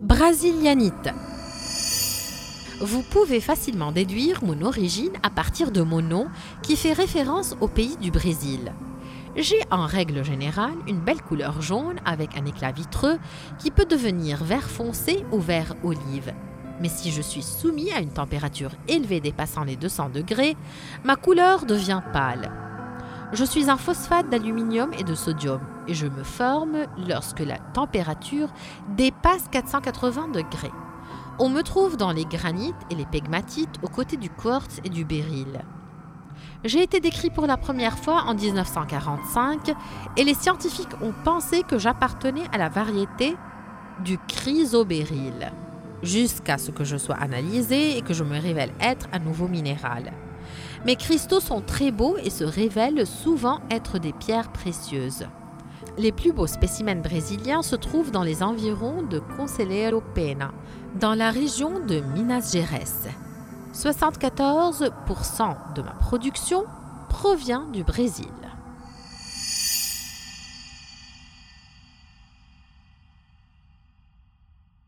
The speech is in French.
Brasilianite. Vous pouvez facilement déduire mon origine à partir de mon nom qui fait référence au pays du Brésil. J'ai en règle générale une belle couleur jaune avec un éclat vitreux qui peut devenir vert foncé ou vert olive. Mais si je suis soumis à une température élevée dépassant les 200 degrés, ma couleur devient pâle. Je suis un phosphate d'aluminium et de sodium et je me forme lorsque la température dépasse 480 degrés. On me trouve dans les granites et les pegmatites aux côtés du quartz et du béryl. J'ai été décrit pour la première fois en 1945 et les scientifiques ont pensé que j'appartenais à la variété du chrysobéryl, jusqu'à ce que je sois analysé et que je me révèle être un nouveau minéral. Mes cristaux sont très beaux et se révèlent souvent être des pierres précieuses. Les plus beaux spécimens brésiliens se trouvent dans les environs de Conselheiro Pena, dans la région de Minas Gerais. 74% de ma production provient du Brésil.